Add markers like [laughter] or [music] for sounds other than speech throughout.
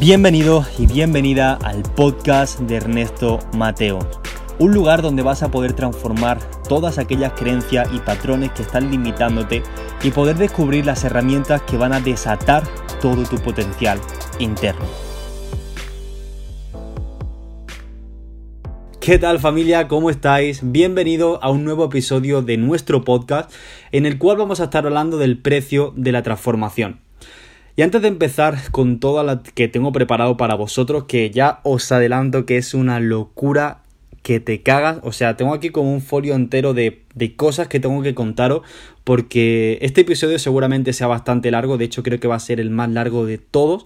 Bienvenido y bienvenida al podcast de Ernesto Mateo, un lugar donde vas a poder transformar todas aquellas creencias y patrones que están limitándote y poder descubrir las herramientas que van a desatar todo tu potencial interno. ¿Qué tal familia? ¿Cómo estáis? Bienvenido a un nuevo episodio de nuestro podcast en el cual vamos a estar hablando del precio de la transformación. Y antes de empezar con todo lo que tengo preparado para vosotros, que ya os adelanto que es una locura que te cagas. O sea, tengo aquí como un folio entero de, de, cosas que tengo que contaros. Porque este episodio seguramente sea bastante largo. De hecho, creo que va a ser el más largo de todos.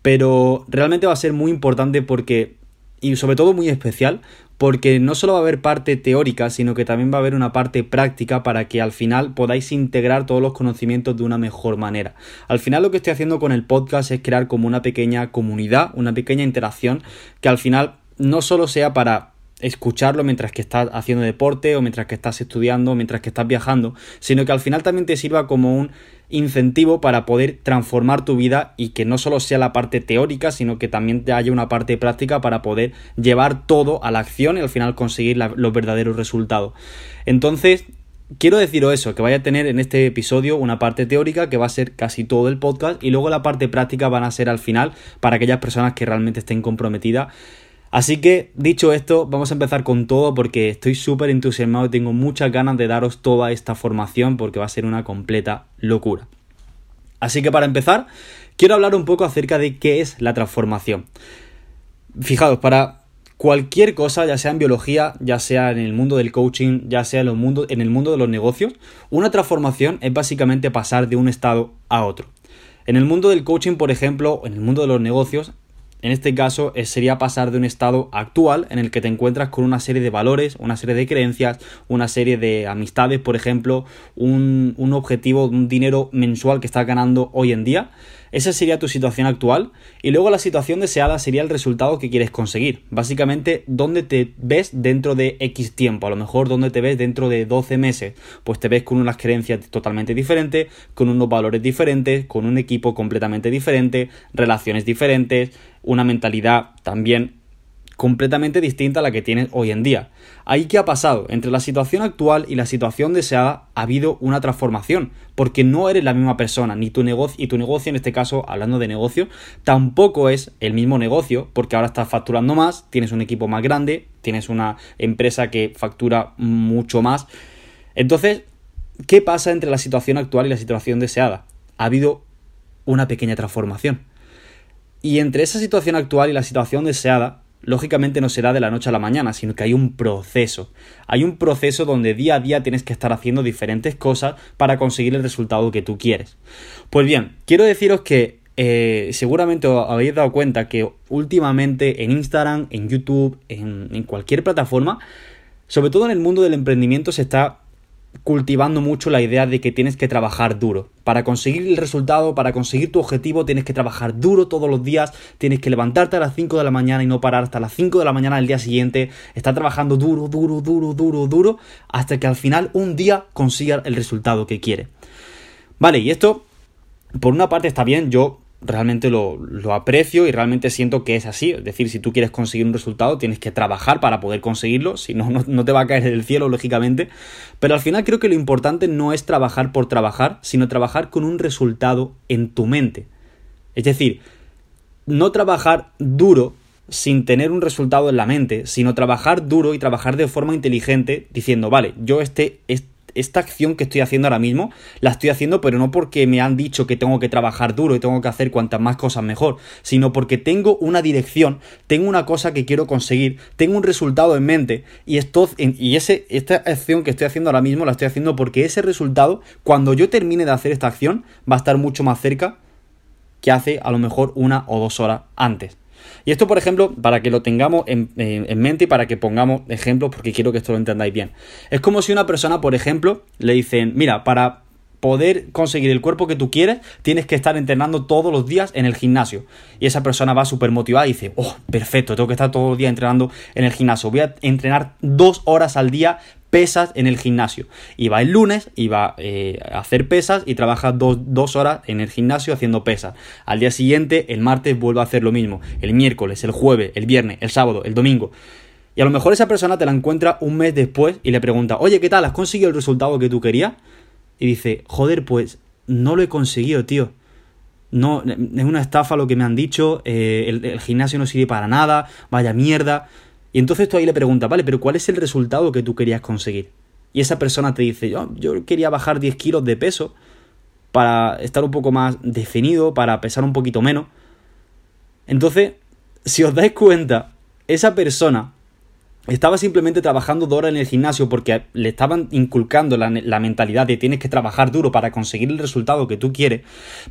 Pero realmente va a ser muy importante porque. Y sobre todo muy especial porque no solo va a haber parte teórica, sino que también va a haber una parte práctica para que al final podáis integrar todos los conocimientos de una mejor manera. Al final lo que estoy haciendo con el podcast es crear como una pequeña comunidad, una pequeña interacción que al final no solo sea para escucharlo mientras que estás haciendo deporte o mientras que estás estudiando o mientras que estás viajando, sino que al final también te sirva como un incentivo para poder transformar tu vida y que no solo sea la parte teórica, sino que también te haya una parte práctica para poder llevar todo a la acción y al final conseguir los verdaderos resultados. Entonces, quiero deciros eso, que vaya a tener en este episodio una parte teórica que va a ser casi todo el podcast y luego la parte práctica van a ser al final para aquellas personas que realmente estén comprometidas Así que, dicho esto, vamos a empezar con todo porque estoy súper entusiasmado y tengo muchas ganas de daros toda esta formación porque va a ser una completa locura. Así que para empezar, quiero hablar un poco acerca de qué es la transformación. Fijaos, para cualquier cosa, ya sea en biología, ya sea en el mundo del coaching, ya sea en el mundo, en el mundo de los negocios, una transformación es básicamente pasar de un estado a otro. En el mundo del coaching, por ejemplo, en el mundo de los negocios, en este caso eh, sería pasar de un estado actual en el que te encuentras con una serie de valores, una serie de creencias, una serie de amistades, por ejemplo, un, un objetivo, un dinero mensual que estás ganando hoy en día, esa sería tu situación actual. Y luego la situación deseada sería el resultado que quieres conseguir. Básicamente, ¿dónde te ves dentro de X tiempo? A lo mejor, ¿dónde te ves dentro de 12 meses? Pues te ves con unas creencias totalmente diferentes, con unos valores diferentes, con un equipo completamente diferente, relaciones diferentes, una mentalidad también completamente distinta a la que tienes hoy en día. Ahí qué ha pasado? Entre la situación actual y la situación deseada ha habido una transformación, porque no eres la misma persona, ni tu negocio, y tu negocio en este caso, hablando de negocio, tampoco es el mismo negocio, porque ahora estás facturando más, tienes un equipo más grande, tienes una empresa que factura mucho más. Entonces, ¿qué pasa entre la situación actual y la situación deseada? Ha habido una pequeña transformación. Y entre esa situación actual y la situación deseada lógicamente no será de la noche a la mañana, sino que hay un proceso. Hay un proceso donde día a día tienes que estar haciendo diferentes cosas para conseguir el resultado que tú quieres. Pues bien, quiero deciros que eh, seguramente os habéis dado cuenta que últimamente en Instagram, en YouTube, en, en cualquier plataforma, sobre todo en el mundo del emprendimiento se está cultivando mucho la idea de que tienes que trabajar duro. Para conseguir el resultado, para conseguir tu objetivo, tienes que trabajar duro todos los días, tienes que levantarte a las 5 de la mañana y no parar hasta las 5 de la mañana del día siguiente, estar trabajando duro, duro, duro, duro, duro, hasta que al final un día consigas el resultado que quiere. Vale, y esto, por una parte está bien, yo realmente lo, aprecio y realmente siento que es así. Es decir, si tú quieres conseguir un resultado, tienes que trabajar para poder conseguirlo, si no, no, te va a caer del cielo, lógicamente. Pero al final creo que lo importante no es trabajar por trabajar, sino trabajar con un resultado en tu mente. Es decir, no trabajar duro sin tener un resultado en la mente, sino trabajar duro y trabajar de forma inteligente diciendo, vale, yo este, este esta acción que estoy haciendo ahora mismo, la estoy haciendo, pero no porque me han dicho que tengo que trabajar duro y tengo que hacer cuantas más cosas mejor, sino porque tengo una dirección, tengo una cosa que quiero conseguir, tengo un resultado en mente y, esto, y ese, esta acción que estoy haciendo ahora mismo la estoy haciendo porque ese resultado, cuando yo termine de hacer esta acción, va a estar mucho más cerca que hace a lo mejor una o dos horas antes. Y esto, por ejemplo, para que lo tengamos en, mente y para que pongamos ejemplos, porque quiero que esto lo entendáis bien. Es como si una persona, por ejemplo, le dicen, mira, para poder conseguir el cuerpo que tú quieres, tienes que estar entrenando todos los días en el gimnasio. Y esa persona va súper motivada y dice, oh, perfecto, tengo que estar todos los días entrenando en el gimnasio. Voy a entrenar dos horas al día pesas en el gimnasio. Y va el lunes y va eh, a hacer pesas y trabaja dos, horas en el gimnasio haciendo pesas. Al día siguiente, el martes, vuelve a hacer lo mismo. El miércoles, el jueves, el viernes, el sábado, el domingo. Y a lo mejor esa persona te la encuentra un mes después y le pregunta, oye, ¿qué tal? ¿Has conseguido el resultado que tú querías? Y dice, joder, pues no lo he conseguido, tío. No, es una estafa lo que me han dicho, eh, el, el gimnasio no sirve para nada, vaya mierda. Y entonces tú ahí le preguntas, vale, pero ¿cuál es el resultado que tú querías conseguir? Y esa persona te dice, yo, yo quería bajar 10 kilos de peso para estar un poco más definido, para pesar un poquito menos. Entonces, si os dais cuenta, esa persona estaba simplemente trabajando duro en el gimnasio porque le estaban inculcando la, mentalidad de tienes que trabajar duro para conseguir el resultado que tú quieres,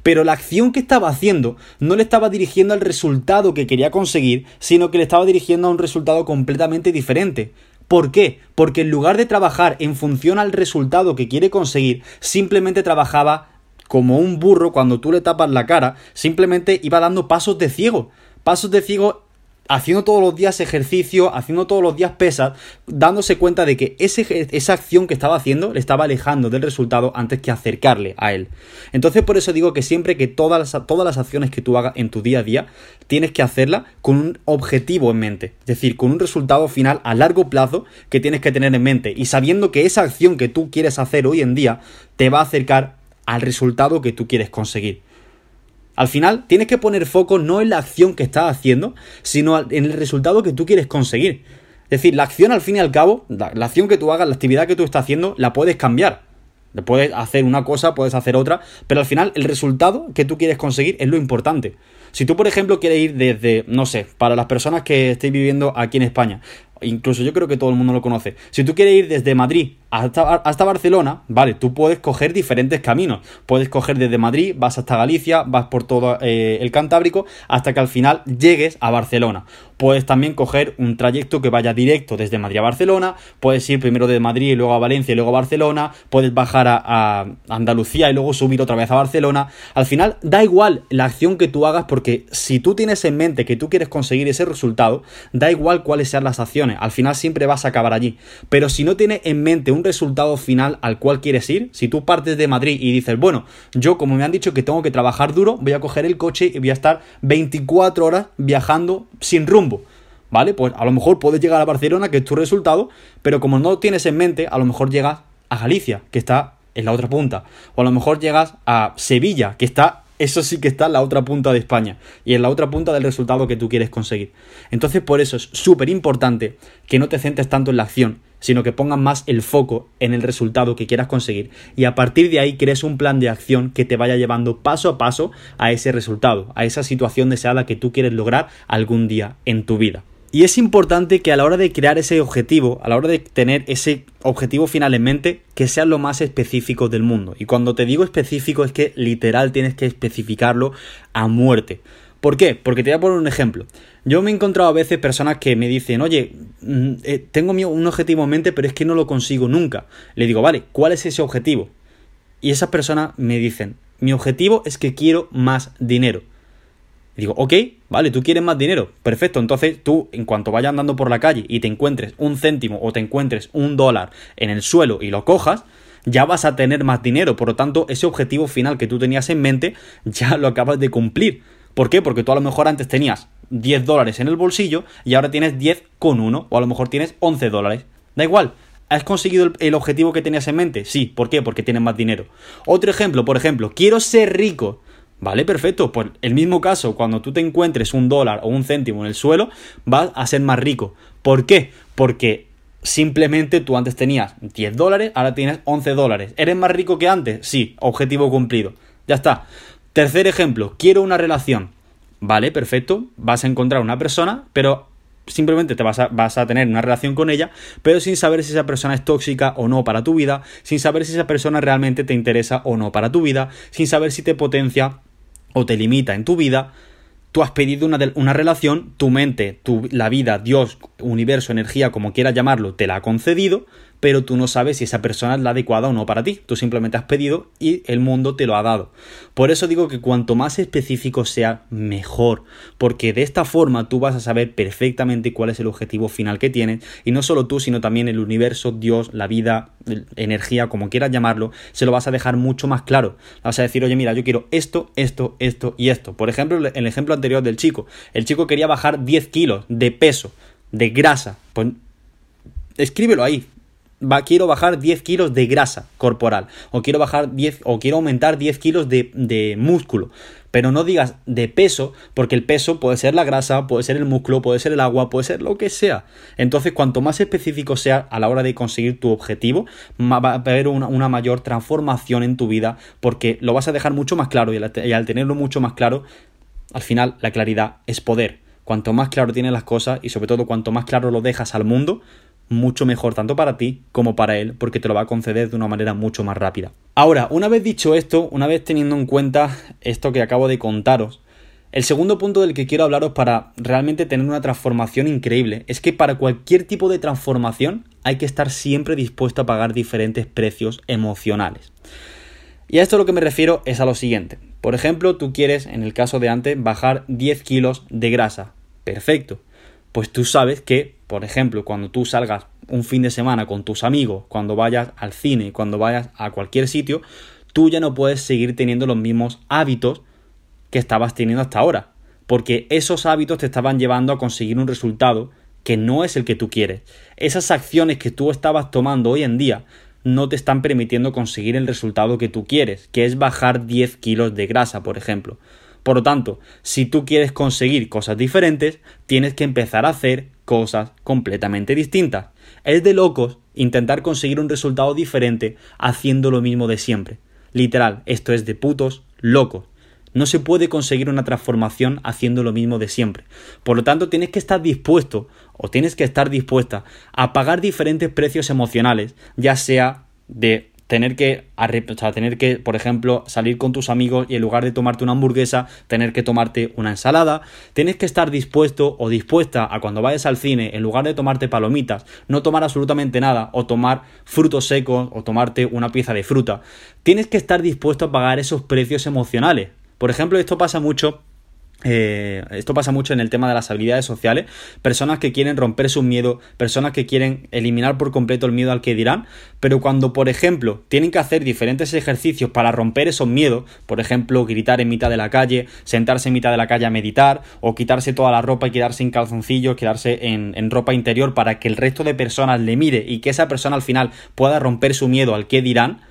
pero la acción que estaba haciendo no le estaba dirigiendo al resultado que quería conseguir, sino que le estaba dirigiendo a un resultado completamente diferente. ¿Por qué? Porque en lugar de trabajar en función al resultado que quiere conseguir, simplemente trabajaba como un burro cuando tú le tapas la cara, simplemente iba dando pasos de ciego. Pasos de ciego haciendo todos los días ejercicio, haciendo todos los días pesas, dándose cuenta de que esa acción que estaba haciendo le estaba alejando del resultado antes que acercarle a él. Entonces por eso digo que siempre que todas las, todas las acciones que tú hagas en tu día a día, tienes que hacerla con un objetivo en mente, es decir, con un resultado final a largo plazo que tienes que tener en mente y sabiendo que esa acción que tú quieres hacer hoy en día te va a acercar al resultado que tú quieres conseguir. Al final tienes que poner foco no en la acción que estás haciendo, sino en el resultado que tú quieres conseguir. Es decir, la acción al fin y al cabo, la, acción que tú hagas, la actividad que tú estás haciendo, la puedes cambiar. Puedes hacer una cosa, puedes hacer otra, pero al final el resultado que tú quieres conseguir es lo importante. Si tú, por ejemplo, quieres ir desde, no sé, para las personas que estéis viviendo aquí en España, incluso yo creo que todo el mundo lo conoce, si tú quieres ir desde Madrid hasta, Barcelona, vale, tú puedes coger diferentes caminos. Puedes coger desde Madrid, vas hasta Galicia, vas por todo eh, el Cantábrico, hasta que al final llegues a Barcelona. Puedes también coger un trayecto que vaya directo desde Madrid a Barcelona, puedes ir primero de Madrid y luego a Valencia y luego a Barcelona, puedes bajar a, a Andalucía y luego subir otra vez a Barcelona. Al final da igual la acción que tú hagas porque si tú tienes en mente que tú quieres conseguir ese resultado, da igual cuáles sean las acciones, al final siempre vas a acabar allí. Pero si no tienes en mente un resultado final al cual quieres ir, si tú partes de Madrid y dices, bueno, yo como me han dicho que tengo que trabajar duro, voy a coger el coche y voy a estar 24 horas viajando sin rumbo. ¿Vale? Pues a lo mejor puedes llegar a Barcelona, que es tu resultado, pero como no tienes en mente, a lo mejor llegas a Galicia, que está en la otra punta. O a lo mejor llegas a Sevilla, que está eso sí que está en la otra punta de España y en la otra punta del resultado que tú quieres conseguir. Entonces por eso es súper importante que no te centres tanto en la acción, sino que pongas más el foco en el resultado que quieras conseguir y a partir de ahí crees un plan de acción que te vaya llevando paso a paso a ese resultado, a esa situación deseada que tú quieres lograr algún día en tu vida. Y es importante que a la hora de crear ese objetivo, a la hora de tener ese objetivo final en mente, que sea lo más específico del mundo. Y cuando te digo específico es que literal tienes que especificarlo a muerte. ¿Por qué? Porque te voy a poner un ejemplo. Yo me he encontrado a veces personas que me dicen, oye, eh, tengo un objetivo en mente, pero es que no lo consigo nunca. Le digo, vale, ¿cuál es ese objetivo? Y esas personas me dicen, mi objetivo es que quiero más dinero. Digo, ok, vale, tú quieres más dinero. Perfecto, entonces tú, en cuanto vayas andando por la calle y te encuentres un céntimo o te encuentres un dólar en el suelo y lo cojas, ya vas a tener más dinero. Por lo tanto, ese objetivo final que tú tenías en mente ya lo acabas de cumplir. ¿Por qué? Porque tú a lo mejor antes tenías 10 dólares en el bolsillo y ahora tienes 10 con uno o a lo mejor tienes 11 dólares. Da igual. ¿Has conseguido el, objetivo que tenías en mente? Sí. ¿Por qué? Porque tienes más dinero. Otro ejemplo, por ejemplo, quiero ser rico. Vale, perfecto. Pues el mismo caso, cuando tú te encuentres un dólar o un céntimo en el suelo, vas a ser más rico. ¿Por qué? Porque simplemente tú antes tenías 10 dólares, ahora tienes 11 dólares. ¿Eres más rico que antes? Sí, objetivo cumplido. Ya está. Tercer ejemplo, quiero una relación. Vale, perfecto. Vas a encontrar una persona, pero simplemente te vas a, vas a, tener una relación con ella, pero sin saber si esa persona es tóxica o no para tu vida, sin saber si esa persona realmente te interesa o no para tu vida, sin saber si te potencia o te limita en tu vida, tú has pedido una, una relación, tu mente, tu, la vida, Dios, universo, energía, como quieras llamarlo, te la ha concedido, pero tú no sabes si esa persona es la adecuada o no para ti. Tú simplemente has pedido y el mundo te lo ha dado. Por eso digo que cuanto más específico sea, mejor, porque de esta forma tú vas a saber perfectamente cuál es el objetivo final que tienes y no solo tú, sino también el universo, Dios, la vida, energía, como quieras llamarlo, se lo vas a dejar mucho más claro. Vas a decir, oye, mira, yo quiero esto, esto, esto y esto. Por ejemplo, el ejemplo anterior del chico. El chico quería bajar 10 kilos de peso, de grasa. Pues escríbelo ahí. Va, quiero bajar 10 kilos de grasa corporal. O quiero bajar 10, o quiero aumentar 10 kilos de, de músculo. Pero no digas de peso, porque el peso puede ser la grasa, puede ser el músculo, puede ser el agua, puede ser lo que sea. Entonces, cuanto más específico sea a la hora de conseguir tu objetivo, va a haber una, mayor transformación en tu vida, porque lo vas a dejar mucho más claro y al tenerlo mucho más claro, al final la claridad es poder. Cuanto más claro tienes las cosas y sobre todo cuanto más claro lo dejas al mundo, mucho mejor tanto para ti como para él, porque te lo va a conceder de una manera mucho más rápida. Ahora, una vez dicho esto, una vez teniendo en cuenta esto que acabo de contaros, el segundo punto del que quiero hablaros para realmente tener una transformación increíble es que para cualquier tipo de transformación hay que estar siempre dispuesto a pagar diferentes precios emocionales. Y a esto lo que me refiero es a lo siguiente. Por ejemplo, tú quieres, en el caso de antes, bajar 10 kilos de grasa. Perfecto. Pues tú sabes que por ejemplo, cuando tú salgas un fin de semana con tus amigos, cuando vayas al cine, cuando vayas a cualquier sitio, tú ya no puedes seguir teniendo los mismos hábitos que estabas teniendo hasta ahora, porque esos hábitos te estaban llevando a conseguir un resultado que no es el que tú quieres. Esas acciones que tú estabas tomando hoy en día no te están permitiendo conseguir el resultado que tú quieres, que es bajar 10 kilos de grasa, por ejemplo. Por lo tanto, si tú quieres conseguir cosas diferentes, tienes que empezar a hacer cosas completamente distintas. Es de locos intentar conseguir un resultado diferente haciendo lo mismo de siempre. Literal, esto es de putos locos. No se puede conseguir una transformación haciendo lo mismo de siempre. Por lo tanto, tienes que estar dispuesto o tienes que estar dispuesta a pagar diferentes precios emocionales, ya sea de tener que, tener que, por ejemplo, salir con tus amigos y en lugar de tomarte una hamburguesa, tener que tomarte una ensalada. Tienes que estar dispuesto o dispuesta a cuando vayas al cine, en lugar de tomarte palomitas, no tomar absolutamente nada o tomar frutos secos o tomarte una pieza de fruta. Tienes que estar dispuesto a pagar esos precios emocionales. Por ejemplo, esto pasa mucho eh, esto pasa mucho en el tema de las habilidades sociales. Personas que quieren romper su miedo, personas que quieren eliminar por completo el miedo al que dirán, pero cuando, por ejemplo, tienen que hacer diferentes ejercicios para romper esos miedos, por ejemplo, gritar en mitad de la calle, sentarse en mitad de la calle a meditar, o quitarse toda la ropa y quedarse en calzoncillos, quedarse en, en ropa interior para que el resto de personas le mire y que esa persona al final pueda romper su miedo al que dirán,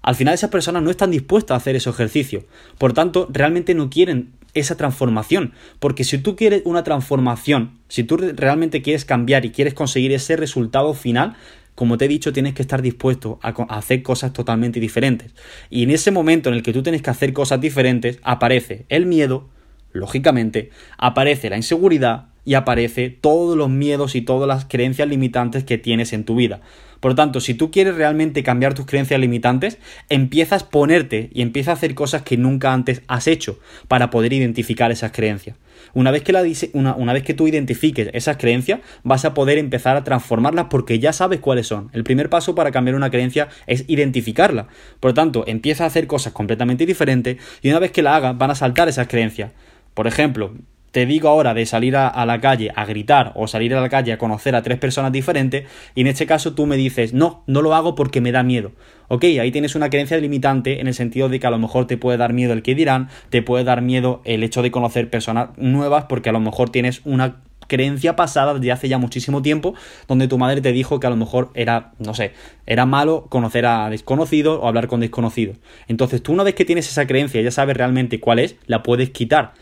al final esas personas no están dispuestas a hacer ese ejercicio. Por tanto, realmente no quieren esa transformación. Porque si tú quieres una transformación, si tú realmente quieres cambiar y quieres conseguir ese resultado final, como te he dicho, tienes que estar dispuesto a, hacer cosas totalmente diferentes. Y en ese momento en el que tú tienes que hacer cosas diferentes, aparece el miedo, lógicamente, aparece la inseguridad y aparece todos los miedos y todas las creencias limitantes que tienes en tu vida. Por lo tanto, si tú quieres realmente cambiar tus creencias limitantes, empiezas a ponerte y empieza a hacer cosas que nunca antes has hecho para poder identificar esas creencias. Una vez, que la, una, una vez que tú identifiques esas creencias, vas a poder empezar a transformarlas porque ya sabes cuáles son. El primer paso para cambiar una creencia es identificarla. Por lo tanto, empieza a hacer cosas completamente diferentes y una vez que la hagas, van a saltar esas creencias. Por ejemplo, te digo ahora de salir a, la calle a gritar o salir a la calle a conocer a tres personas diferentes y en este caso tú me dices, no, no lo hago porque me da miedo. Ok, ahí tienes una creencia limitante en el sentido de que a lo mejor te puede dar miedo el que dirán, te puede dar miedo el hecho de conocer personas nuevas porque a lo mejor tienes una creencia pasada de hace ya muchísimo tiempo, donde tu madre te dijo que a lo mejor era, no sé, era malo conocer a desconocidos o hablar con desconocidos. Entonces tú una vez que tienes esa creencia ya sabes realmente cuál es, la puedes quitar.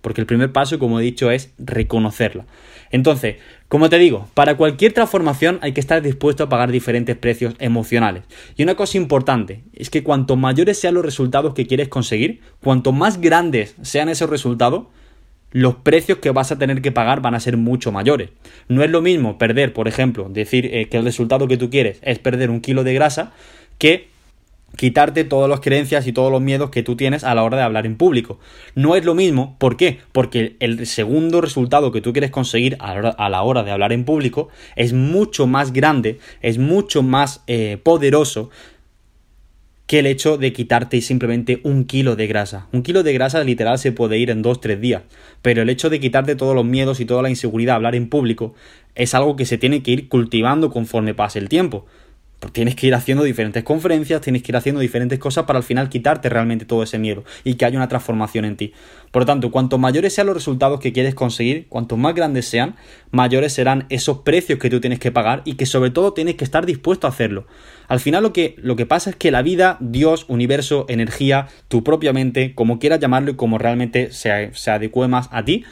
Porque el primer paso, como he dicho, es reconocerla. Entonces, como te digo, para cualquier transformación hay que estar dispuesto a pagar diferentes precios emocionales. Y una cosa importante es que cuanto mayores sean los resultados que quieres conseguir, cuanto más grandes sean esos resultados, los precios que vas a tener que pagar van a ser mucho mayores. No es lo mismo perder, por ejemplo, decir eh, que el resultado que tú quieres es perder un kilo de grasa que quitarte todas las creencias y todos los miedos que tú tienes a la hora de hablar en público. No es lo mismo, ¿por qué? Porque el segundo resultado que tú quieres conseguir a la hora, de hablar en público es mucho más grande, es mucho más eh, poderoso que el hecho de quitarte simplemente un kilo de grasa. Un kilo de grasa literal se puede ir en dos, tres días, pero el hecho de quitarte todos los miedos y toda la inseguridad a hablar en público es algo que se tiene que ir cultivando conforme pase el tiempo. Pues tienes que ir haciendo diferentes conferencias, tienes que ir haciendo diferentes cosas para al final quitarte realmente todo ese miedo y que haya una transformación en ti. Por lo tanto, cuanto mayores sean los resultados que quieres conseguir, cuanto más grandes sean, mayores serán esos precios que tú tienes que pagar y que sobre todo tienes que estar dispuesto a hacerlo. Al final lo que, lo que pasa es que la vida, Dios, universo, energía, tu propia mente, como quieras llamarlo y como realmente se, se adecue más a ti,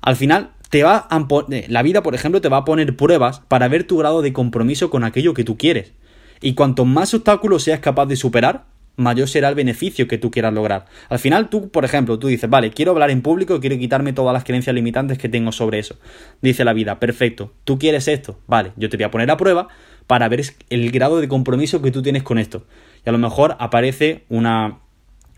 al final te va a la vida, por ejemplo, te va a poner pruebas para ver tu grado de compromiso con aquello que tú quieres. Y cuanto más obstáculos seas capaz de superar, mayor será el beneficio que tú quieras lograr. Al final, tú, por ejemplo, tú dices, vale, quiero hablar en público, quiero quitarme todas las creencias limitantes que tengo sobre eso. Dice la vida, perfecto, tú quieres esto, vale, yo te voy a poner a prueba para ver el grado de compromiso que tú tienes con esto. Y a lo mejor aparece una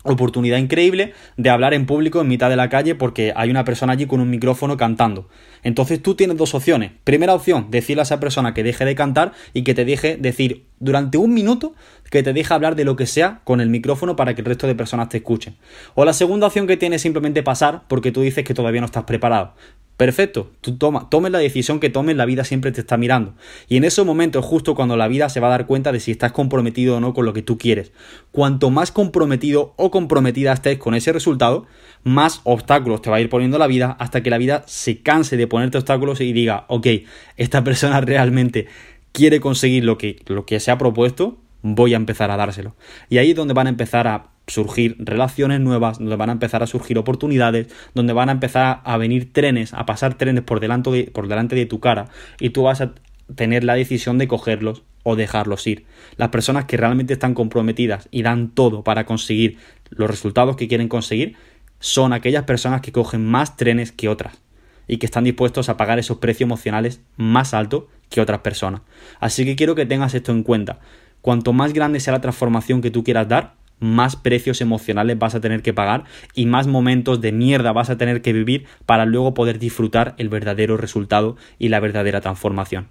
oportunidad increíble de hablar en público en mitad de la calle porque hay una persona allí con un micrófono cantando. Entonces tú tienes dos opciones. Primera opción, decirle a esa persona que deje de cantar y que te deje decir durante un minuto que te deje hablar de lo que sea con el micrófono para que el resto de personas te escuchen. O la segunda opción que tienes simplemente pasar porque tú dices que todavía no estás preparado. Perfecto, tú toma, tomes la decisión que tomes, la vida siempre te está mirando. Y en esos momentos, justo cuando la vida se va a dar cuenta de si estás comprometido o no con lo que tú quieres. Cuanto más comprometido o comprometida estés con ese resultado, más obstáculos te va a ir poniendo la vida hasta que la vida se canse de ponerte obstáculos y diga, ok, esta persona [laughs] realmente quiere conseguir lo que, lo que se ha propuesto, voy a empezar a dárselo. Y ahí es donde van a empezar a surgir relaciones nuevas, donde van a empezar a surgir oportunidades, donde van a empezar a venir trenes, a pasar trenes por delante de, por delante de tu cara y tú vas a tener la decisión de cogerlos o dejarlos ir. Las personas que realmente están comprometidas y dan todo para conseguir los resultados que quieren conseguir son aquellas personas que cogen más trenes que otras y que están dispuestos a pagar esos precios emocionales más altos que otras personas. Así que quiero que tengas esto en cuenta. Cuanto más grande sea la transformación que tú quieras dar, más precios emocionales vas a tener que pagar y más momentos de mierda vas a tener que vivir para luego poder disfrutar el verdadero resultado y la verdadera transformación.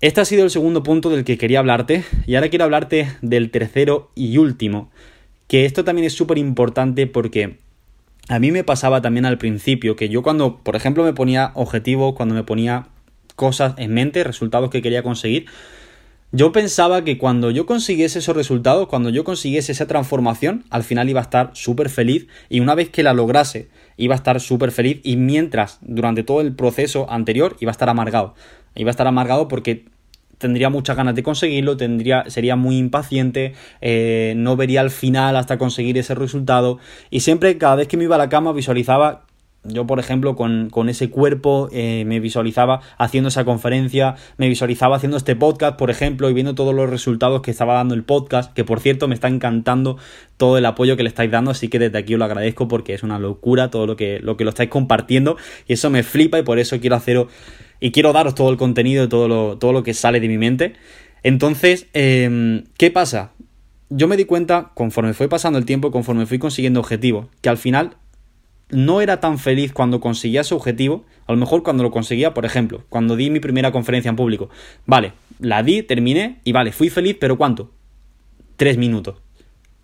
Este ha sido el segundo punto del que quería hablarte y ahora quiero hablarte del tercero y último, que esto también es súper importante porque a mí me pasaba también al principio que yo cuando, por ejemplo, me ponía objetivos, cuando me ponía cosas en mente, resultados que quería conseguir, yo pensaba que cuando yo consiguiese esos resultados, cuando yo consiguiese esa transformación, al final iba a estar súper feliz y una vez que la lograse, iba a estar súper feliz y mientras, durante todo el proceso anterior, iba a estar amargado. Iba a estar amargado porque tendría muchas ganas de conseguirlo, tendría, sería muy impaciente, eh, no vería el final hasta conseguir ese resultado y siempre cada vez que me iba a la cama visualizaba yo, por ejemplo, con, ese cuerpo eh, me visualizaba haciendo esa conferencia, me visualizaba haciendo este podcast, por ejemplo, y viendo todos los resultados que estaba dando el podcast, que por cierto me está encantando todo el apoyo que le estáis dando, así que desde aquí os lo agradezco porque es una locura todo lo que lo, que lo estáis compartiendo y eso me flipa y por eso quiero haceros y quiero daros todo el contenido y todo lo, todo lo que sale de mi mente. Entonces, em, ¿qué pasa? Yo me di cuenta, conforme fue pasando el tiempo, conforme fui consiguiendo objetivos, que al final no era tan feliz cuando conseguía ese objetivo, a lo mejor cuando lo conseguía, por ejemplo, cuando di mi primera conferencia en público. Vale, la di, terminé y vale, fui feliz, pero ¿cuánto? Tres minutos.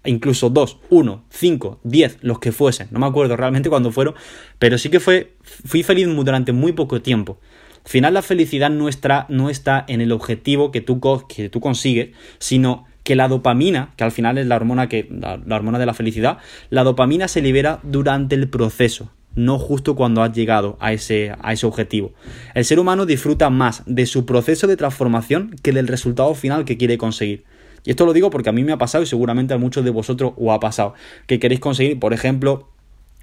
Incluso dos, uno, cinco, diez, los que fuesen. No me acuerdo realmente cuándo fueron, pero sí que fue, fui feliz durante muy poco tiempo. Al final la felicidad nuestra no está en el objetivo que tú, que tú consigues, sino que la dopamina, que al final es la hormona, que, la, hormona de la felicidad, la dopamina se libera durante el proceso, no justo cuando has llegado a ese, a ese objetivo. El ser humano disfruta más de su proceso de transformación que del resultado final que quiere conseguir. Y esto lo digo porque a mí me ha pasado y seguramente a muchos de vosotros os ha pasado. Que queréis conseguir, por ejemplo,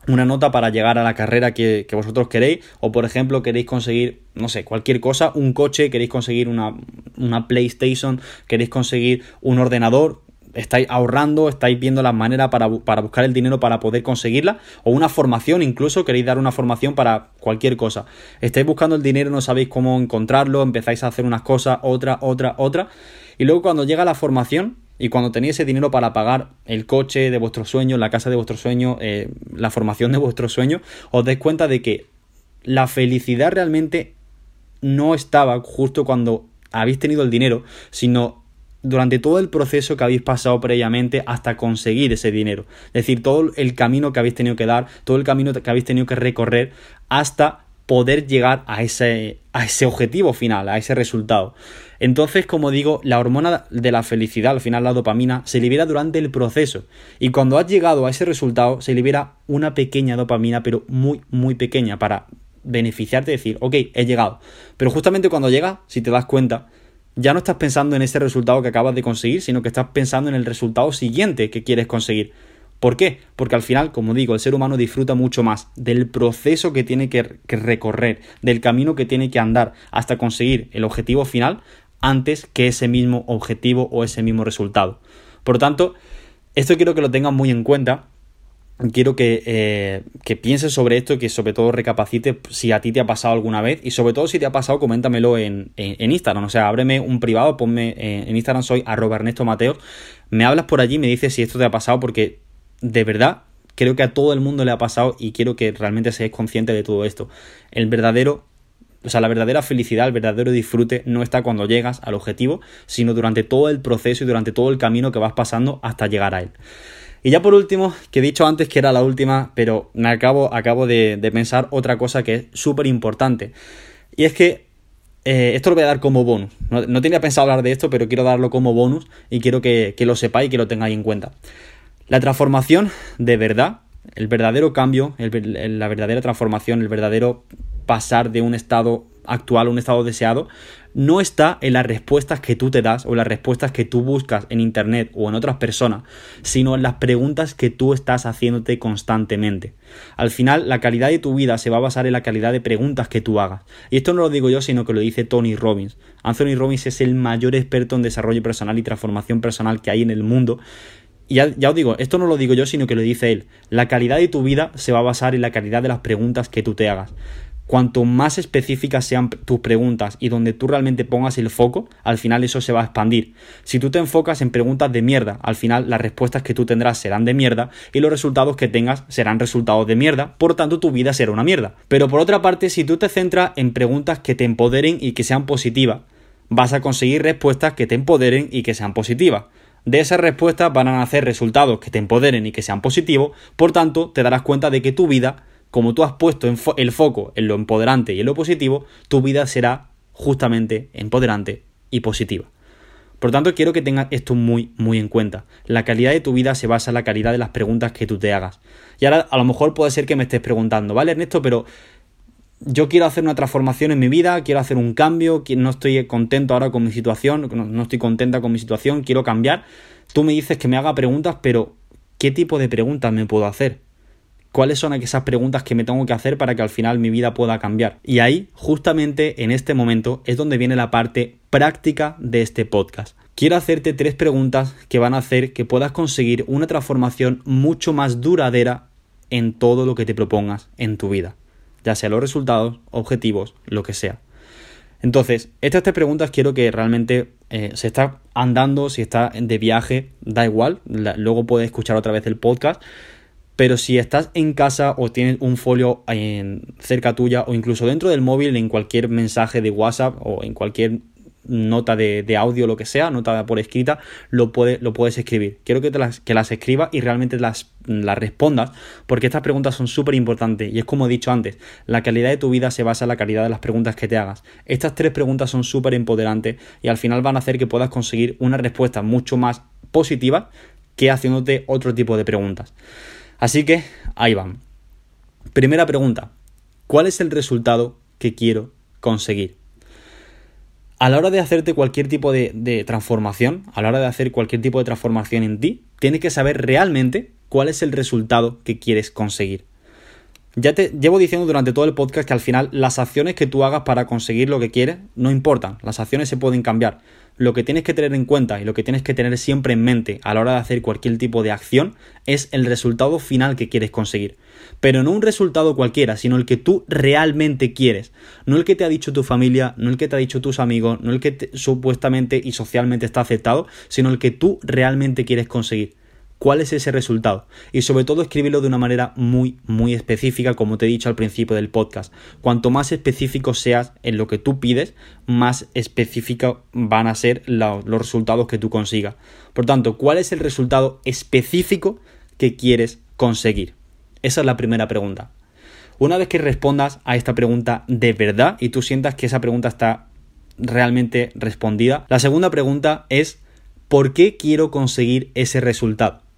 una nota para llegar a la carrera que, vosotros queréis, o por ejemplo queréis conseguir, no sé, cualquier cosa, un coche, queréis conseguir una, una PlayStation, queréis conseguir un ordenador, estáis ahorrando, estáis viendo las maneras para, para, buscar el dinero para poder conseguirla, o una formación incluso, queréis dar una formación para cualquier cosa. Estáis buscando el dinero, no sabéis cómo encontrarlo, empezáis a hacer unas cosas, otra, otra, otra, y luego cuando llega la formación, Y cuando tenéis ese dinero para pagar el coche de vuestro sueño, la casa de vuestro sueño, eh, la formación de vuestro sueño, os dais cuenta de que la felicidad realmente no estaba justo cuando habéis tenido el dinero, sino durante todo el proceso que habéis pasado previamente hasta conseguir ese dinero. Es decir, todo el camino que habéis tenido que dar, todo el camino que habéis tenido que recorrer hasta poder llegar a ese, a ese objetivo final, a ese resultado. Entonces, como digo, la hormona de la felicidad, al final la dopamina, se libera durante el proceso. Y cuando has llegado a ese resultado, se libera una pequeña dopamina, pero muy, muy pequeña, para beneficiarte y decir, ok, he llegado. Pero justamente cuando llega, si te das cuenta, ya no estás pensando en ese resultado que acabas de conseguir, sino que estás pensando en el resultado siguiente que quieres conseguir. ¿Por qué? Porque al final, como digo, el ser humano disfruta mucho más del proceso que tiene que, recorrer, del camino que tiene que andar hasta conseguir el objetivo final antes que ese mismo objetivo o ese mismo resultado. Por lo tanto, esto quiero que lo tengas muy en cuenta quiero que, eh, pienses sobre esto, que sobre todo recapacites si a ti te ha pasado alguna vez y sobre todo si te ha pasado, coméntamelo en, Instagram. O sea, ábreme un privado, ponme en Instagram, soy arroba Ernesto. Me hablas por allí, me dices si esto te ha pasado porque de verdad creo que a todo el mundo le ha pasado y quiero que realmente seáis conscientes de todo esto. El verdadero o sea, la verdadera felicidad, el verdadero disfrute no está cuando llegas al objetivo, sino durante todo el proceso y durante todo el camino que vas pasando hasta llegar a él. Y ya por último, que he dicho antes que era la última, pero me acabo, acabo de, pensar otra cosa que es súper importante. Y es que eh, esto lo voy a dar como bonus. No, tenía pensado hablar de esto, pero quiero darlo como bonus y quiero que, que lo sepáis y que lo tengáis en cuenta. La transformación de verdad, el verdadero cambio, la verdadera transformación, el verdadero pasar de un estado actual a un estado deseado, no está en las respuestas que tú te das o las respuestas que tú buscas en Internet o en otras personas, sino en las preguntas que tú estás haciéndote constantemente. Al final, la calidad de tu vida se va a basar en la calidad de preguntas que tú hagas. Y esto no lo digo yo, sino que lo dice Tony Robbins. Anthony Robbins es el mayor experto en desarrollo personal y transformación personal que hay en el mundo. Y ya, ya, os digo, esto no lo digo yo, sino que lo dice él. La calidad de tu vida se va a basar en la calidad de las preguntas que tú te hagas cuanto más específicas sean tus preguntas y donde tú realmente pongas el foco, al final eso se va a expandir. Si tú te enfocas en preguntas de mierda, al final las respuestas que tú tendrás serán de mierda y los resultados que tengas serán resultados de mierda, por tanto tu vida será una mierda. Pero por otra parte, si tú te centras en preguntas que te empoderen y que sean positivas, vas a conseguir respuestas que te empoderen y que sean positivas. De esas respuestas van a nacer resultados que te empoderen y que sean positivos, por tanto te darás cuenta de que tu vida como tú has puesto el foco en lo empoderante y en lo positivo, tu vida será justamente empoderante y positiva. Por lo tanto, quiero que tengas esto muy, muy en cuenta. La calidad de tu vida se basa en la calidad de las preguntas que tú te hagas. Y ahora a lo mejor puede ser que me estés preguntando, ¿vale, Ernesto? Pero yo quiero hacer una transformación en mi vida, quiero hacer un cambio, no estoy contento ahora con mi situación, no estoy contenta con mi situación, quiero cambiar. Tú me dices que me haga preguntas, pero ¿qué tipo de preguntas me puedo hacer? Cuáles son esas preguntas que me tengo que hacer para que al final mi vida pueda cambiar. Y ahí, justamente en este momento, es donde viene la parte práctica de este podcast. Quiero hacerte tres preguntas que van a hacer que puedas conseguir una transformación mucho más duradera en todo lo que te propongas en tu vida, ya sea los resultados, objetivos, lo que sea. Entonces, estas tres preguntas quiero que realmente eh, se está andando, si está de viaje, da igual, luego puedes escuchar otra vez el podcast pero si estás en casa o tienes un folio en, cerca tuya o incluso dentro del móvil en cualquier mensaje de WhatsApp o en cualquier nota de, audio, lo que sea, nota por escrita, lo, lo puedes escribir. Quiero que, te las, que las escribas y realmente las, las respondas, porque estas preguntas son súper importantes. Y es como he dicho antes, la calidad de tu vida se basa en la calidad de las preguntas que te hagas. Estas tres preguntas son súper empoderantes y al final van a hacer que puedas conseguir una respuesta mucho más positiva que haciéndote otro tipo de preguntas. Así que ahí van. Primera pregunta. ¿Cuál es el resultado que quiero conseguir? A la hora de hacerte cualquier tipo de, transformación, a la hora de hacer cualquier tipo de transformación en ti, tienes que saber realmente cuál es el resultado que quieres conseguir. Ya te llevo diciendo durante todo el podcast que al final las acciones que tú hagas para conseguir lo que quieres no importan, las acciones se pueden cambiar. Lo que tienes que tener en cuenta y lo que tienes que tener siempre en mente a la hora de hacer cualquier tipo de acción es el resultado final que quieres conseguir. pero no un resultado cualquiera, sino el que tú realmente quieres, no el que te ha dicho tu familia, no el que te ha dicho tus amigos, no el que supuestamente y socialmente está aceptado, sino el que tú realmente quieres conseguir cuál es ese resultado. Y sobre todo escribirlo de una manera muy muy específica como te he dicho al principio del podcast. Cuanto más específico seas en lo que tú pides más específicos van a ser los resultados que tú consigas. Por tanto cuál es el resultado específico que quieres conseguir esa es la primera pregunta. Una vez que respondas a esta pregunta de verdad y tú sientas que esa pregunta está realmente respondida la segunda pregunta es ¿por qué quiero conseguir ese resultado?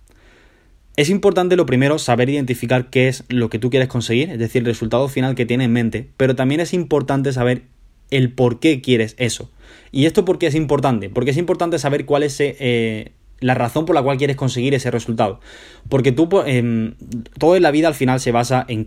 Es importante lo primero saber identificar qué es lo que tú quieres conseguir, es decir, el resultado final que tienes en mente, pero también es importante saber el por qué quieres eso. ¿Y esto por qué es importante? Porque es importante saber cuál es eh, la razón por la cual quieres conseguir ese resultado. Porque tú, eh, todo en la vida al final se basa en,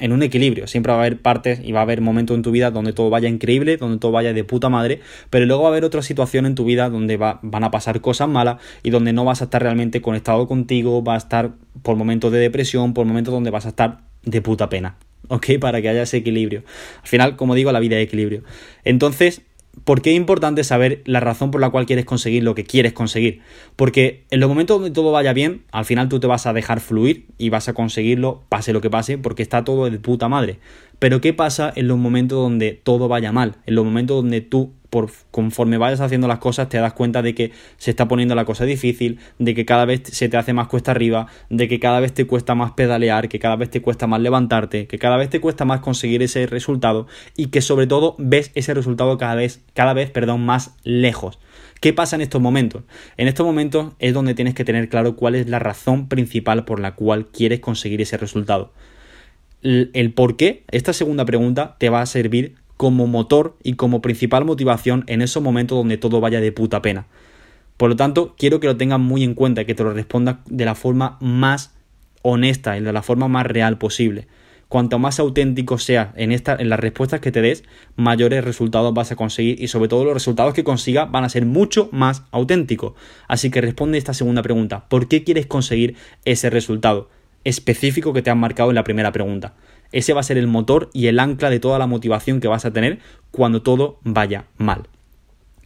en, un equilibrio. Siempre va a haber partes y va a haber momentos en tu vida donde todo vaya increíble, donde todo vaya de puta madre, pero luego va a haber otra situación en tu vida donde va, van a pasar cosas malas y donde no vas a estar realmente conectado contigo, va a estar por momentos de depresión, por momentos donde vas a estar de puta pena. ¿Ok? Para que haya ese equilibrio. Al final, como digo, la vida es equilibrio. Entonces, ¿Por qué es importante saber la razón por la cual quieres conseguir lo que quieres conseguir? Porque en los momentos donde todo vaya bien, al final tú te vas a dejar fluir y vas a conseguirlo, pase lo que pase, porque está todo de puta madre. Pero ¿qué pasa en los momentos donde todo vaya mal? En los momentos donde tú por, conforme vayas haciendo las cosas te das cuenta de que se está poniendo la cosa difícil, de que cada vez se te hace más cuesta arriba, de que cada vez te cuesta más pedalear, que cada vez te cuesta más levantarte, que cada vez te cuesta más conseguir ese resultado y que sobre todo ves ese resultado cada vez, cada vez, perdón, más lejos. ¿Qué pasa en estos momentos? En estos momentos es donde tienes que tener claro cuál es la razón principal por la cual quieres conseguir ese resultado. El por qué, esta segunda pregunta te va a servir como motor y como principal motivación en esos momentos donde todo vaya de puta pena. Por lo tanto, quiero que lo tengas muy en cuenta y que te lo respondas de la forma más honesta y de la forma más real posible. Cuanto más auténtico seas en, esta, en las respuestas que te des, mayores resultados vas a conseguir y sobre todo los resultados que consigas van a ser mucho más auténticos. Así que responde esta segunda pregunta. ¿Por qué quieres conseguir ese resultado específico que te han marcado en la primera pregunta? Ese va a ser el motor y el ancla de toda la motivación que vas a tener cuando todo vaya mal.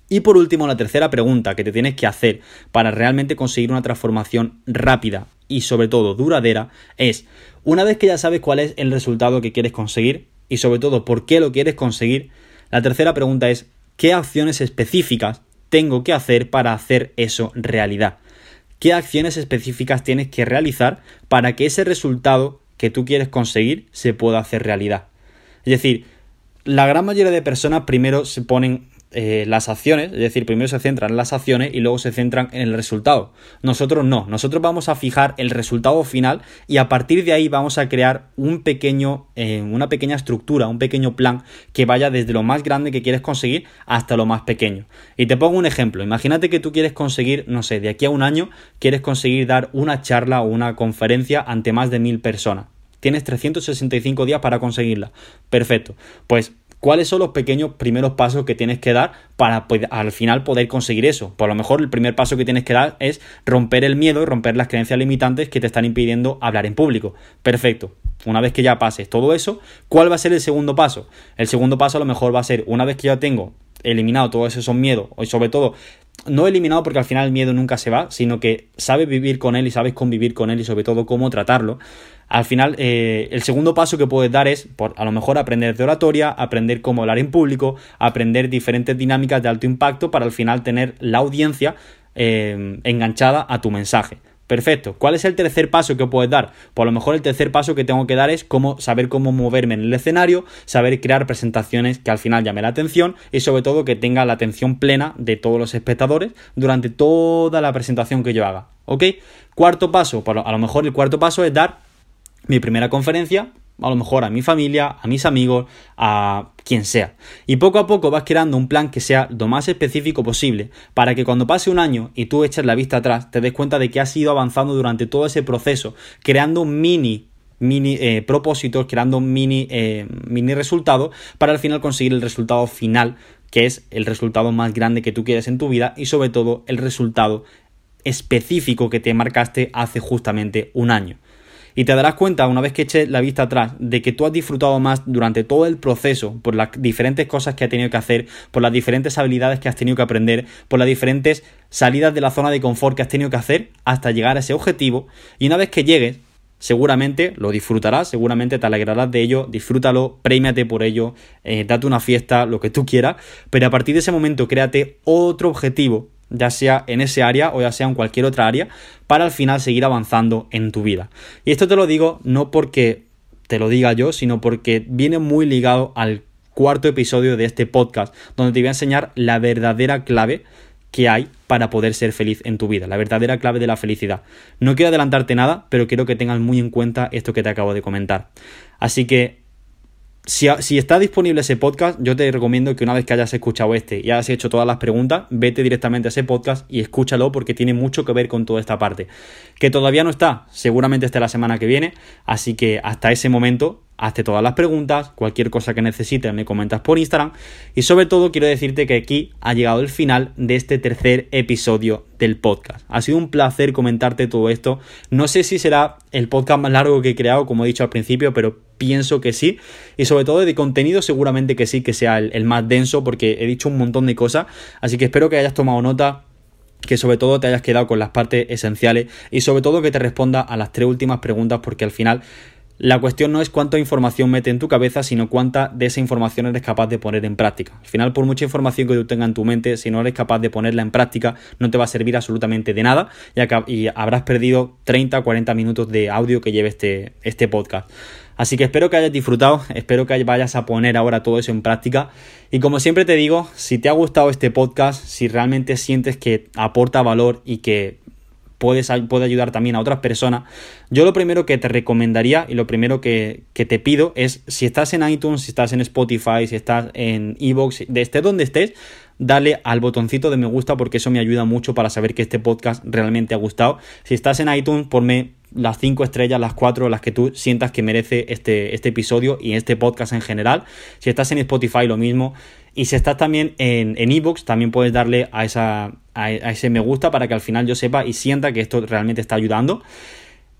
Y por último, la tercera pregunta que te tienes que hacer para realmente conseguir una transformación rápida y sobre todo duradera es, una vez que ya sabes cuál es el resultado que quieres conseguir y sobre todo por qué lo quieres conseguir, la tercera pregunta es, ¿qué acciones específicas tengo que hacer para hacer eso realidad? ¿Qué acciones específicas tienes que realizar para que ese resultado que tú quieres conseguir se pueda hacer realidad. Es decir, la gran mayoría de personas primero se ponen eh, las acciones, es decir, primero se centran en las acciones y luego se centran en el resultado. Nosotros no, nosotros vamos a fijar el resultado final y a partir de ahí vamos a crear un pequeño, eh, una pequeña estructura, un pequeño plan que vaya desde lo más grande que quieres conseguir hasta lo más pequeño. Y te pongo un ejemplo, imagínate que tú quieres conseguir, no sé, de aquí a un año, quieres conseguir dar una charla o una conferencia ante más de mil personas. Tienes 365 días para conseguirla. Perfecto. Pues ¿Cuáles son los pequeños primeros pasos que tienes que dar para al final poder conseguir eso? Por lo mejor el primer paso que tienes que dar es romper el miedo y romper las creencias limitantes que te están impidiendo hablar en público. Perfecto. Una vez que ya pases todo eso, ¿cuál va a ser el segundo paso? El segundo paso a lo mejor va a ser, una vez que ya tengo eliminado todos esos miedos, y sobre todo, no eliminado porque al final el miedo nunca se va, sino que sabes vivir con él y sabes convivir con él y sobre todo cómo tratarlo, al final eh, el segundo paso que puedes dar es por, a lo mejor aprender de oratoria, aprender cómo hablar en público, aprender diferentes dinámicas de alto impacto para al final tener la audiencia eh, enganchada a tu mensaje. Perfecto. ¿Cuál es el tercer paso que puedes dar? Pues a lo mejor el tercer paso que tengo que dar es cómo saber cómo moverme en el escenario, saber crear presentaciones que al final llame la atención y sobre todo que tenga la atención plena de todos los espectadores durante toda la presentación que yo haga. ¿Ok? Cuarto paso, pues a lo mejor el cuarto paso es dar mi primera conferencia, a lo mejor a mi familia, a mis amigos, a quien sea. Y poco a poco vas creando un plan que sea lo más específico posible para que cuando pase un año y tú eches la vista atrás, te des cuenta de que has ido avanzando durante todo ese proceso, creando mini mini eh, propósitos, creando mini, eh, mini resultados para al final conseguir el resultado final, que es el resultado más grande que tú quieres en tu vida y sobre todo el resultado específico que te marcaste hace justamente un año. Y te darás cuenta, una vez que eches la vista atrás, de que tú has disfrutado más durante todo el proceso, por las diferentes cosas que has tenido que hacer, por las diferentes habilidades que has tenido que aprender, por las diferentes salidas de la zona de confort que has tenido que hacer hasta llegar a ese objetivo. Y una vez que llegues, seguramente lo disfrutarás, seguramente te alegrarás de ello, disfrútalo, premiate por ello, eh, date una fiesta, lo que tú quieras, pero a partir de ese momento créate otro objetivo, ya sea en ese área o ya sea en cualquier otra área, para al final seguir avanzando en tu vida. Y esto te lo digo no porque te lo diga yo, sino porque viene muy ligado al cuarto episodio de este podcast, donde te voy a enseñar la verdadera clave que hay para poder ser feliz en tu vida, la verdadera clave de la felicidad. No quiero adelantarte nada, pero quiero que tengas muy en cuenta esto que te acabo de comentar. Así que si, está disponible ese podcast, yo te recomiendo que una vez que hayas escuchado este y hayas hecho todas las preguntas, vete directamente a ese podcast y escúchalo porque tiene mucho que ver con toda esta parte. Que todavía no está, seguramente esté la semana que viene, así que hasta ese momento hazte todas las preguntas, cualquier cosa que necesites me comentas por Instagram y sobre todo quiero decirte que aquí ha llegado el final de este tercer episodio del podcast. Ha sido un placer comentarte todo esto. No sé si será el podcast más largo que he creado, como he dicho al principio, pero pienso que sí. Y sobre todo de contenido seguramente que sí, que sea el, más denso, porque he dicho un montón de cosas. Así que espero que hayas tomado nota que sobre todo te hayas quedado con las partes esenciales y sobre todo que te responda a las tres últimas preguntas porque al final la cuestión no es cuánta información mete en tu cabeza, sino cuánta de esa información eres capaz de poner en práctica. Al final, por mucha información que tú tengas en tu mente, si no eres capaz de ponerla en práctica, no te va a servir absolutamente de nada y, habrás perdido 30 o 40 minutos de audio que lleve este, este podcast. Así que espero que hayas disfrutado, espero que vayas a poner ahora todo eso en práctica. Y como siempre te digo, si te ha gustado este podcast, si realmente sientes que aporta valor y que puedes, puede ayudar también a otras personas. Yo lo primero que te recomendaría y lo primero que, te pido es, si estás en iTunes, si estás en Spotify, si estás en Evox, de estés donde estés, dale al botoncito de me gusta porque eso me ayuda mucho para saber que este podcast realmente ha gustado. Si estás en iTunes, ponme las cinco estrellas, las cuatro, las que tú sientas que merece este, este episodio y este podcast en general. Si estás en Spotify, lo mismo. Y si estás también en Evox, también puedes darle a, esa, a, ese me gusta para que al final yo sepa y sienta que esto realmente está ayudando.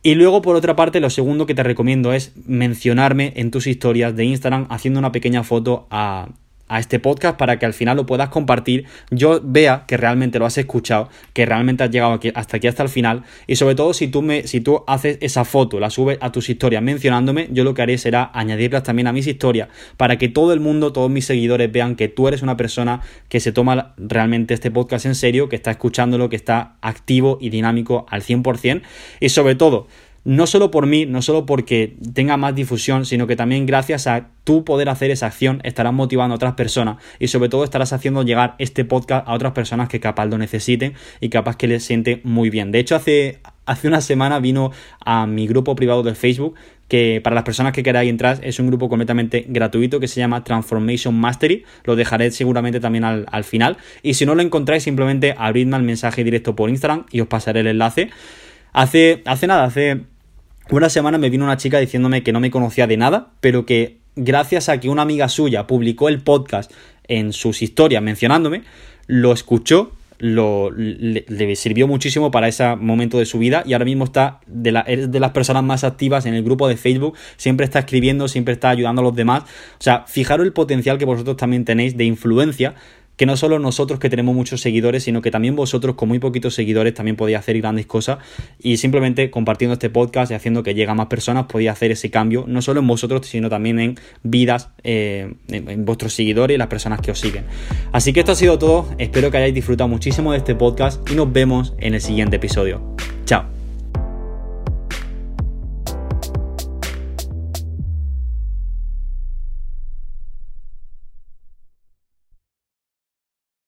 Y luego, por otra parte, lo segundo que te recomiendo es mencionarme en tus historias de Instagram haciendo una pequeña foto a, a este podcast para que al final lo puedas compartir, yo vea que realmente lo has escuchado, que realmente has llegado hasta aquí hasta el final. Y sobre todo si tú me si tú haces esa foto, la subes a tus historias mencionándome, yo lo que haré será añadirlas también a mis historias para que todo el mundo, todos mis seguidores vean que tú eres una persona que se toma realmente este podcast en serio, que está escuchándolo, que está activo y dinámico al 100% y sobre todo no solo por mí, no solo porque tenga más difusión, sino que también gracias a tú poder hacer esa acción estarás motivando a otras personas y sobre todo estarás haciendo llegar este podcast a otras personas que capaz lo necesiten y capaz que les siente muy bien. De hecho, hace, hace una semana vino a mi grupo privado de Facebook que para las personas que queráis entrar es un grupo completamente gratuito que se llama Transformation Mastery, lo dejaré seguramente también al, al final y si no lo encontráis simplemente abridme el mensaje directo por Instagram y os pasaré el enlace. Hace, hace nada, hace una semana me vino una chica diciéndome que no me conocía de nada, pero que gracias a que una amiga suya publicó el podcast en sus historias mencionándome, lo escuchó, lo, le, sirvió muchísimo para ese momento de su vida y ahora mismo está de, de las personas más activas en el grupo de Facebook, siempre está escribiendo, siempre está ayudando a los demás. O sea, fijaros el potencial que vosotros también tenéis de influencia que no solo nosotros que tenemos muchos seguidores, sino que también vosotros con muy poquitos seguidores también podéis hacer grandes cosas y simplemente compartiendo este podcast y haciendo que llegue a más personas podéis hacer ese cambio, no solo en vosotros, sino también en vidas, eh, en vuestros seguidores y las personas que os siguen. Así que esto ha sido todo, espero que hayáis disfrutado muchísimo de este podcast y nos vemos en el siguiente episodio. Chao.